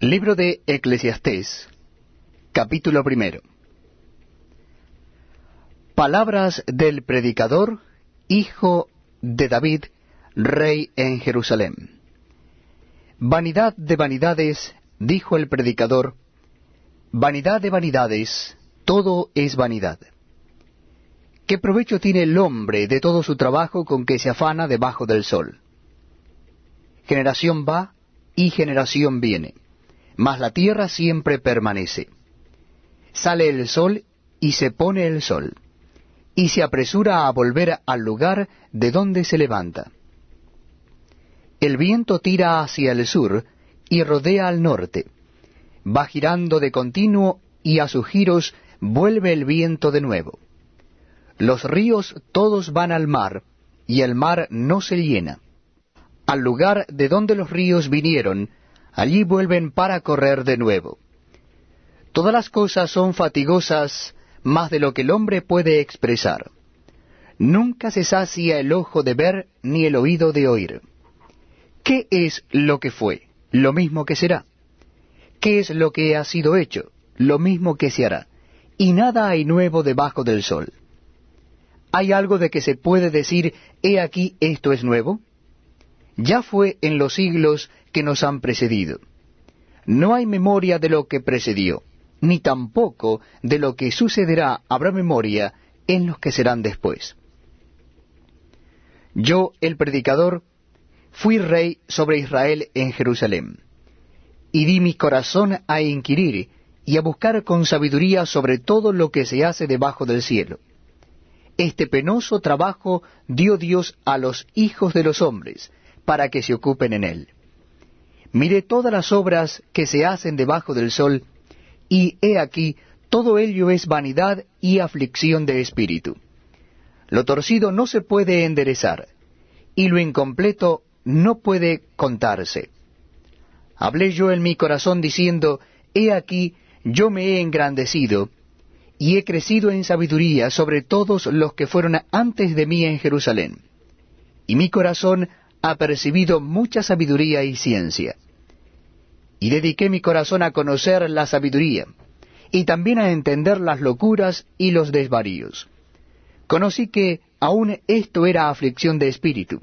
Libro de Eclesiastés, capítulo primero. Palabras del predicador, hijo de David, rey en Jerusalén. Vanidad de vanidades, dijo el predicador, vanidad de vanidades, todo es vanidad. ¿Qué provecho tiene el hombre de todo su trabajo con que se afana debajo del sol? Generación va y generación viene mas la tierra siempre permanece. Sale el sol y se pone el sol, y se apresura a volver al lugar de donde se levanta. El viento tira hacia el sur y rodea al norte. Va girando de continuo y a sus giros vuelve el viento de nuevo. Los ríos todos van al mar, y el mar no se llena. Al lugar de donde los ríos vinieron, allí vuelven para correr de nuevo. Todas las cosas son fatigosas más de lo que el hombre puede expresar. Nunca se sacia el ojo de ver ni el oído de oír. ¿Qué es lo que fue? Lo mismo que será. ¿Qué es lo que ha sido hecho? Lo mismo que se hará. Y nada hay nuevo debajo del sol. ¿Hay algo de que se puede decir, he aquí esto es nuevo? Ya fue en los siglos que nos han precedido. No hay memoria de lo que precedió, ni tampoco de lo que sucederá habrá memoria en los que serán después. Yo, el predicador, fui rey sobre Israel en Jerusalén, y di mi corazón a inquirir y a buscar con sabiduría sobre todo lo que se hace debajo del cielo. Este penoso trabajo dio Dios a los hijos de los hombres, para que se ocupen en él. Miré todas las obras que se hacen debajo del sol, y he aquí, todo ello es vanidad y aflicción de espíritu. Lo torcido no se puede enderezar, y lo incompleto no puede contarse. Hablé yo en mi corazón diciendo, He aquí, yo me he engrandecido, y he crecido en sabiduría sobre todos los que fueron antes de mí en Jerusalén. Y mi corazón ha percibido mucha sabiduría y ciencia. Y dediqué mi corazón a conocer la sabiduría, y también a entender las locuras y los desvaríos. Conocí que aún esto era aflicción de espíritu,